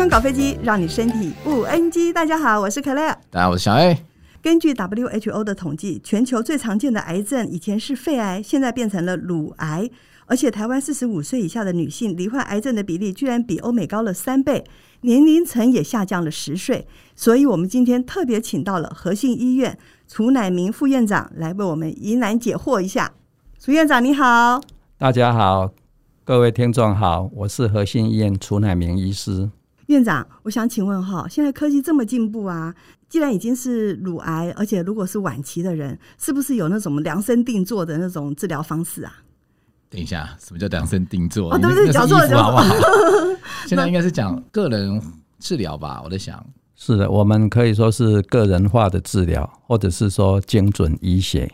康搞飞机，让你身体不 NG。大家好，我是 Clare，。大家好，我是小 A。根据 WHO 的统计，全球最常见的癌症以前是肺癌，现在变成了乳癌。而且，台湾四十五岁以下的女性罹患癌症的比例居然比欧美高了三倍，年龄层也下降了十岁。所以，我们今天特别请到了和信医院楚乃明副院长来为我们疑难解惑一下。楚院长，你好。大家好。各位听众好，我是和信医院楚乃明医师。院长，我想请问哈，现在科技这么进步啊，既然已经是乳癌，而且如果是晚期的人，是不是有那种量身定做的那种治疗方式啊？等一下，什么叫量身定做？哦，对不对？讲错了，好不好？现在应该是讲个人治疗吧？我在想，是的，我们可以说是个人化的治疗，或者是说精准医学。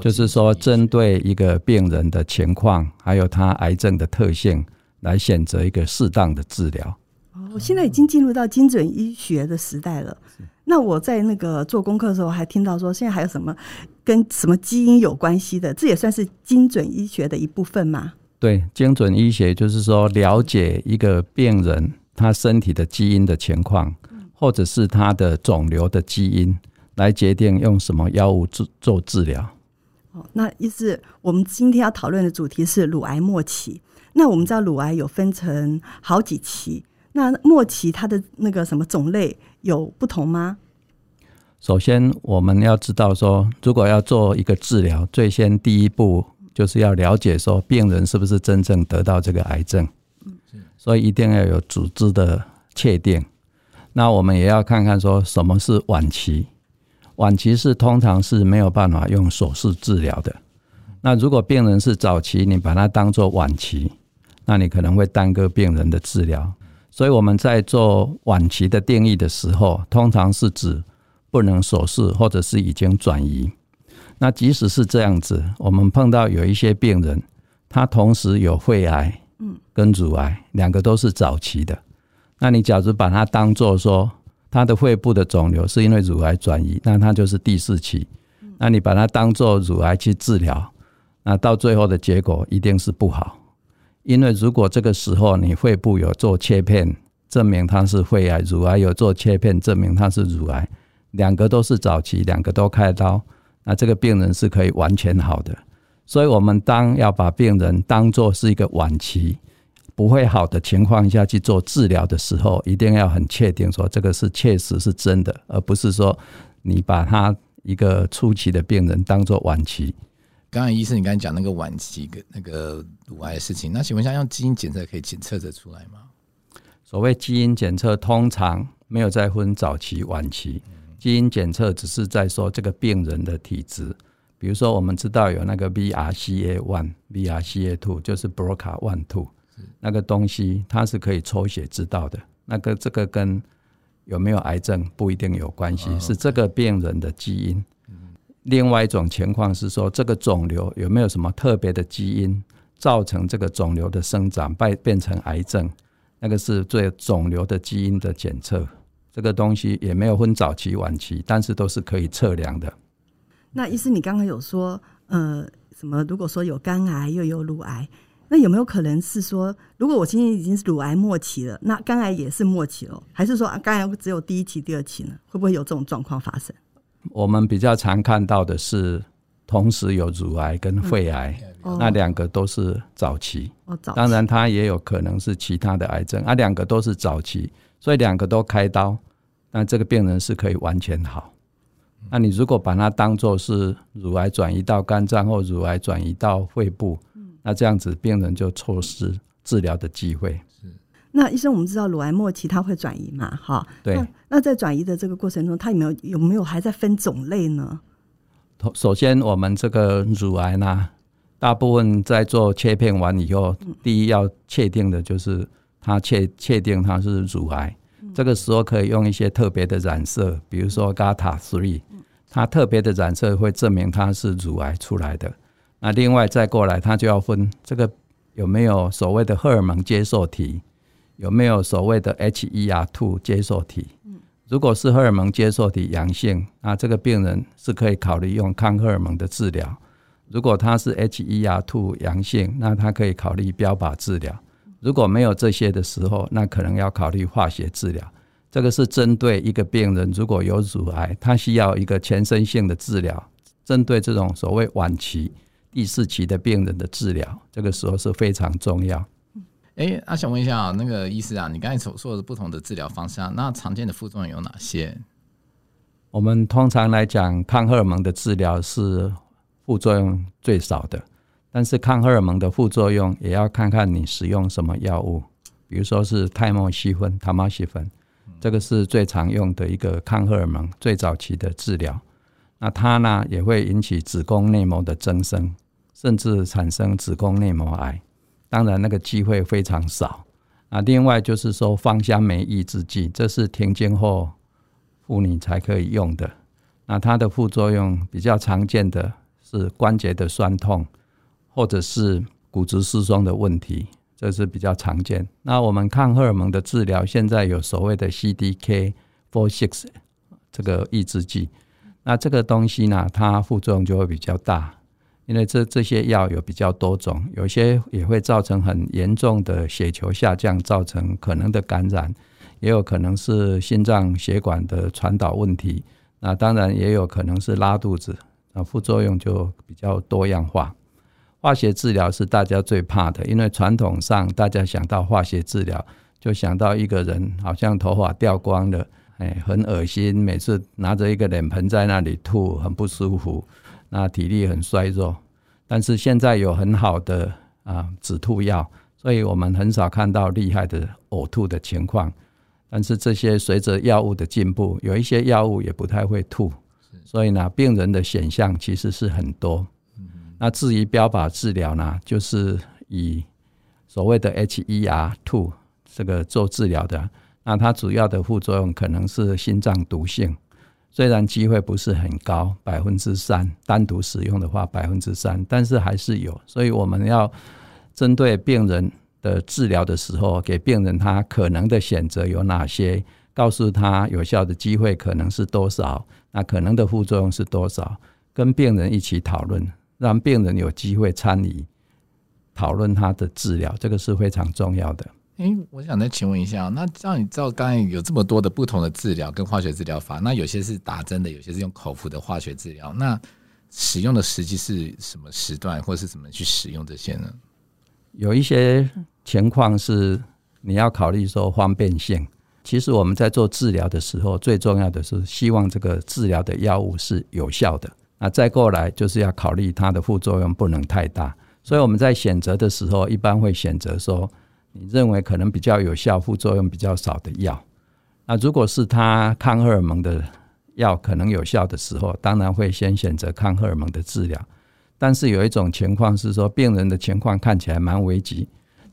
就是说，针对一个病人的情况，还有他癌症的特性，来选择一个适当的治疗。哦，现在已经进入到精准医学的时代了。那我在那个做功课的时候，还听到说，现在还有什么跟什么基因有关系的？这也算是精准医学的一部分吗？对，精准医学就是说，了解一个病人他身体的基因的情况，或者是他的肿瘤的基因，来决定用什么药物做做治疗。哦，那意思我们今天要讨论的主题是乳癌末期。那我们知道乳癌有分成好几期，那末期它的那个什么种类有不同吗？首先我们要知道说，如果要做一个治疗，最先第一步就是要了解说病人是不是真正得到这个癌症。嗯，所以一定要有组织的确定。那我们也要看看说什么是晚期。晚期是通常是没有办法用手术治疗的。那如果病人是早期，你把它当做晚期，那你可能会耽搁病人的治疗。所以我们在做晚期的定义的时候，通常是指不能手术或者是已经转移。那即使是这样子，我们碰到有一些病人，他同时有肺癌，嗯，跟乳癌两个都是早期的。那你假如把它当做说，他的肺部的肿瘤是因为乳癌转移，那他就是第四期。那你把它当做乳癌去治疗，那到最后的结果一定是不好。因为如果这个时候你肺部有做切片，证明它是肺癌；乳癌有做切片，证明它是乳癌。两个都是早期，两个都开刀，那这个病人是可以完全好的。所以，我们当要把病人当做是一个晚期。不会好的情况下去做治疗的时候，一定要很确定说这个是确实是真的，而不是说你把他一个初期的病人当做晚期。刚才医生，你刚才讲那个晚期跟那个乳癌的事情，那请问一下，用基因检测可以检测得出来吗？所谓基因检测，通常没有再分早期、晚期。基因检测只是在说这个病人的体质，比如说我们知道有那个 BRCA one、BRCA two，就是 BRCA one two。那个东西它是可以抽血知道的，那个这个跟有没有癌症不一定有关系，是这个病人的基因。另外一种情况是说，这个肿瘤有没有什么特别的基因造成这个肿瘤的生长变变成癌症？那个是做肿瘤的基因的检测，这个东西也没有分早期晚期，但是都是可以测量的。那医师，你刚刚有说，呃，什么？如果说有肝癌又有乳癌。那有没有可能是说，如果我今天已经是乳癌末期了，那肝癌也是末期了，还是说肝癌只有第一期、第二期呢？会不会有这种状况发生？我们比较常看到的是，同时有乳癌跟肺癌，嗯、那两个都是早期。哦，早期。当然，它也有可能是其他的癌症，啊，两个都是早期，所以两个都开刀，那这个病人是可以完全好。那你如果把它当作是乳癌转移到肝脏或乳癌转移到肺部。那这样子，病人就错失治疗的机会。是。那医生，我们知道乳癌末期它会转移嘛？哈。对。那，那在转移的这个过程中，它有没有有没有还在分种类呢？首先，我们这个乳癌呢，大部分在做切片完以后，第一要确定的就是它确确定它是乳癌。这个时候可以用一些特别的染色，比如说 GATA3，它特别的染色会证明它是乳癌出来的。那另外再过来，它就要分这个有没有所谓的荷尔蒙接受体，有没有所谓的 HER2 接受体。如果是荷尔蒙接受体阳性，那这个病人是可以考虑用抗荷尔蒙的治疗。如果他是 HER2 阳性，那他可以考虑标靶治疗。如果没有这些的时候，那可能要考虑化学治疗。这个是针对一个病人如果有乳癌，他需要一个全身性的治疗。针对这种所谓晚期第四期的病人的治疗，这个时候是非常重要。哎，那想问一下啊，那个医师啊，你刚才所说的不同的治疗方向，那常见的副作用有哪些？我们通常来讲，抗荷尔蒙的治疗是副作用最少的，但是抗荷尔蒙的副作用也要看看你使用什么药物，比如说是泰莫西芬、他莫西芬，这个是最常用的一个抗荷尔蒙最早期的治疗。那它呢也会引起子宫内膜的增生，甚至产生子宫内膜癌。当然，那个机会非常少。啊，另外就是说芳香酶抑制剂，这是停经后妇女才可以用的。那它的副作用比较常见的是关节的酸痛，或者是骨质疏松的问题，这是比较常见。那我们抗荷尔蒙的治疗，现在有所谓的 CDK4/6 这个抑制剂。那这个东西呢，它副作用就会比较大。因为这这些药有比较多种，有些也会造成很严重的血球下降，造成可能的感染，也有可能是心脏血管的传导问题。那当然也有可能是拉肚子，那副作用就比较多样化。化学治疗是大家最怕的，因为传统上大家想到化学治疗，就想到一个人好像头发掉光了，哎，很恶心，每次拿着一个脸盆在那里吐，很不舒服。那体力很衰弱，但是现在有很好的啊止吐药，所以我们很少看到厉害的呕吐的情况。但是这些随着药物的进步，有一些药物也不太会吐，所以呢，病人的选项其实是很多。那至于标靶治疗呢，就是以所谓的 HER2 这个做治疗的，那它主要的副作用可能是心脏毒性。虽然机会不是很高，百分之三，单独使用的话百分之三，但是还是有，所以我们要针对病人的治疗的时候，给病人他可能的选择有哪些，告诉他有效的机会可能是多少，那可能的副作用是多少，跟病人一起讨论，让病人有机会参与讨论他的治疗，这个是非常重要的。哎，我想再请问一下，那这样你知道刚才有这么多的不同的治疗跟化学治疗法，那有些是打针的，有些是用口服的化学治疗，那使用的时机是什么时段，或是怎么去使用这些呢？有一些情况是你要考虑说方便性。其实我们在做治疗的时候，最重要的是希望这个治疗的药物是有效的。那再过来就是要考虑它的副作用不能太大，所以我们在选择的时候，一般会选择说。你认为可能比较有效、副作用比较少的药，那如果是他抗荷尔蒙的药可能有效的时候，当然会先选择抗荷尔蒙的治疗。但是有一种情况是说，病人的情况看起来蛮危急，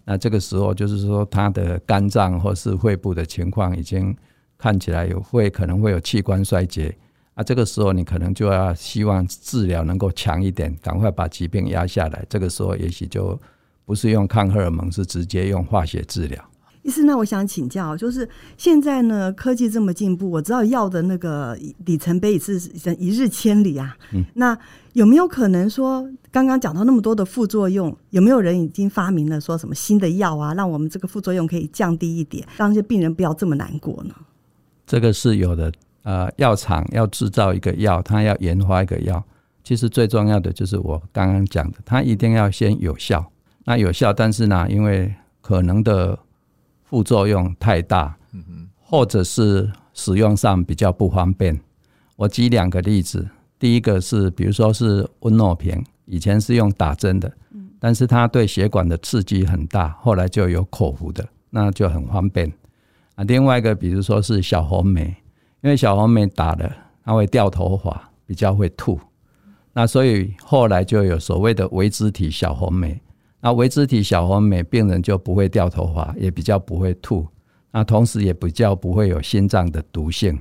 那这个时候就是说他的肝脏或是肺部的情况已经看起来有会可能会有器官衰竭，啊，这个时候你可能就要希望治疗能够强一点，赶快把疾病压下来。这个时候也许就。不是用抗荷尔蒙，是直接用化学治疗。医师，那我想请教，就是现在呢，科技这么进步，我知道药的那个里程碑也是一日千里啊。嗯，那有没有可能说，刚刚讲到那么多的副作用，有没有人已经发明了说什么新的药啊，让我们这个副作用可以降低一点，让这些病人不要这么难过呢？这个是有的。呃，药厂要制造一个药，它要研发一个药，其实最重要的就是我刚刚讲的，它一定要先有效。那有效，但是呢，因为可能的副作用太大，嗯或者是使用上比较不方便。我举两个例子，第一个是，比如说是温诺平，以前是用打针的，但是它对血管的刺激很大，后来就有口服的，那就很方便。啊，另外一个，比如说是小红梅，因为小红梅打了，它会掉头发，比较会吐，那所以后来就有所谓的维脂体小红莓。那微脂体小红莓病人就不会掉头发，也比较不会吐，那同时也比较不会有心脏的毒性。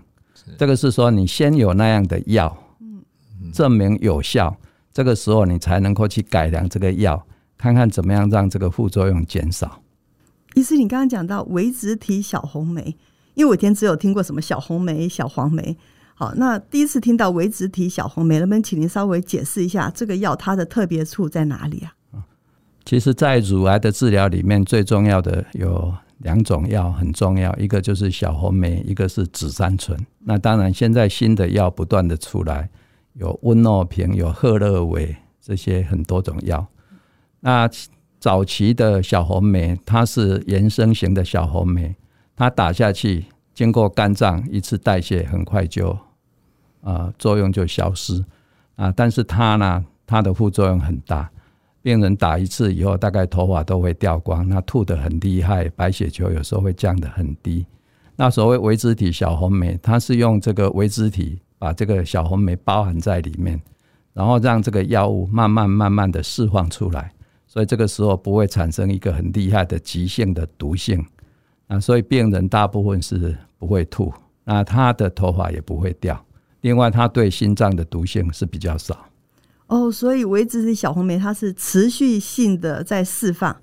这个是说你先有那样的药，证明有效，这个时候你才能够去改良这个药，看看怎么样让这个副作用减少。医师，你刚刚讲到微脂体小红梅，因为我以前只有听过什么小红梅、小黄梅，好，那第一次听到微脂体小红梅，能不能请您稍微解释一下这个药它的特别处在哪里啊？其实，在乳癌的治疗里面，最重要的有两种药很重要，一个就是小红梅，一个是紫杉醇。那当然，现在新的药不断的出来，有温诺平，有赫勒韦这些很多种药。那早期的小红梅，它是原生型的小红梅，它打下去，经过肝脏一次代谢，很快就啊、作用就消失啊。但是它呢，它的副作用很大。病人打一次以后，大概头发都会掉光，那吐得很厉害，白血球有时候会降得很低。那所谓微脂体小红梅，它是用这个微脂体把这个小红梅包含在里面，然后让这个药物慢慢慢慢的释放出来，所以这个时候不会产生一个很厉害的急性的毒性。那所以病人大部分是不会吐，那他的头发也不会掉。另外，他对心脏的毒性是比较少。哦，所以微脂体小红莓它是持续性的在释放，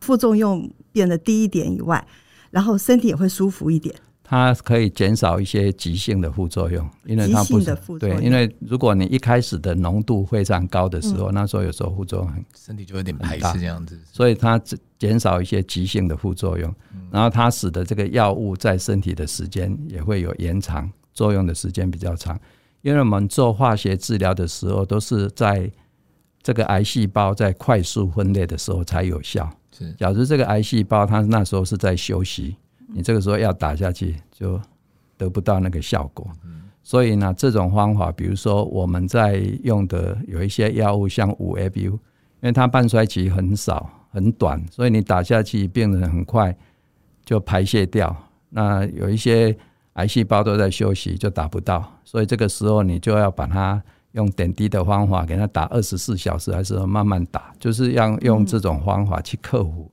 副作用变得低一点以外，然后身体也会舒服一点。它可以减少一些急性的副作用，因为它不是对，因为如果你一开始的浓度非常高的时候，嗯、那时候有时候副作用很身体就有点排斥这样子，所以它减少一些急性的副作用，然后它使得这个药物在身体的时间也会有延长，作用的时间比较长。因为我们做化学治疗的时候，都是在这个癌细胞在快速分裂的时候才有效。是，假如这个癌细胞它那时候是在休息，你这个时候要打下去就得不到那个效果。所以呢，这种方法，比如说我们在用的有一些药物，像五 FU，因为它半衰期很少很短，所以你打下去，病人很快就排泄掉。那有一些。癌细胞都在休息，就打不到，所以这个时候你就要把它用点滴的方法给它打二十四小时，还是慢慢打，就是要用这种方法去克服，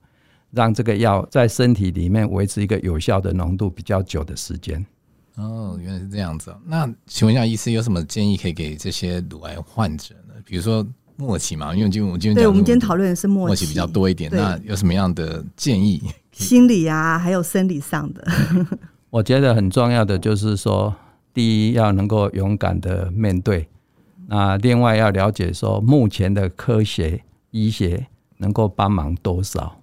让这个药在身体里面维持一个有效的浓度比较久的时间。哦，原来是这样子。那请问一下，医师有什么建议可以给这些乳癌患者呢？比如说末期嘛，因为今天我们今天对，我们今天讨论的是末期，末期比较多一点。那有什么样的建议？心理啊，还有生理上的。我觉得很重要的就是说，第一要能够勇敢的面对，那另外要了解说目前的科学医学能够帮忙多少。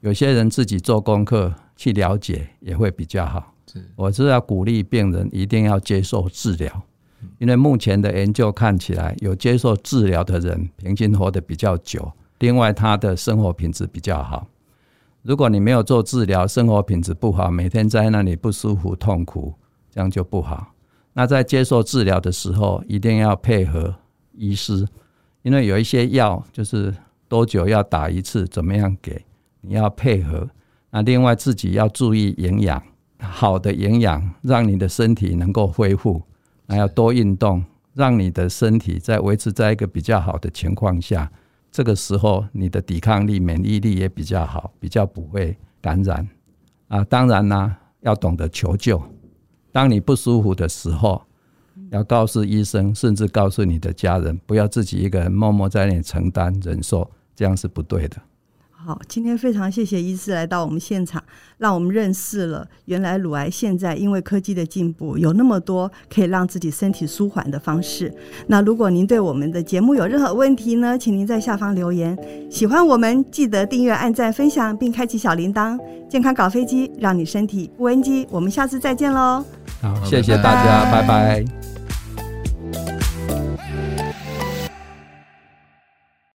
有些人自己做功课去了解也会比较好。我是要鼓励病人一定要接受治疗，因为目前的研究看起来，有接受治疗的人平均活得比较久，另外他的生活品质比较好。如果你没有做治疗，生活品质不好，每天在那里不舒服、痛苦，这样就不好。那在接受治疗的时候，一定要配合医师，因为有一些药就是多久要打一次，怎么样给，你要配合。那另外自己要注意营养，好的营养让你的身体能够恢复，还要多运动，让你的身体在维持在一个比较好的情况下。这个时候，你的抵抗力、免疫力也比较好，比较不会感染啊。当然呢，要懂得求救。当你不舒服的时候，要告诉医生，甚至告诉你的家人，不要自己一个人默默在那里承担忍受，这样是不对的。好，今天非常谢谢医师来到我们现场，让我们认识了原来乳癌现在因为科技的进步，有那么多可以让自己身体舒缓的方式。那如果您对我们的节目有任何问题呢，请您在下方留言。喜欢我们，记得订阅、按赞、分享，并开启小铃铛。健康搞飞机，让你身体不 NG。我们下次再见喽！好，谢谢大家，拜拜。拜拜。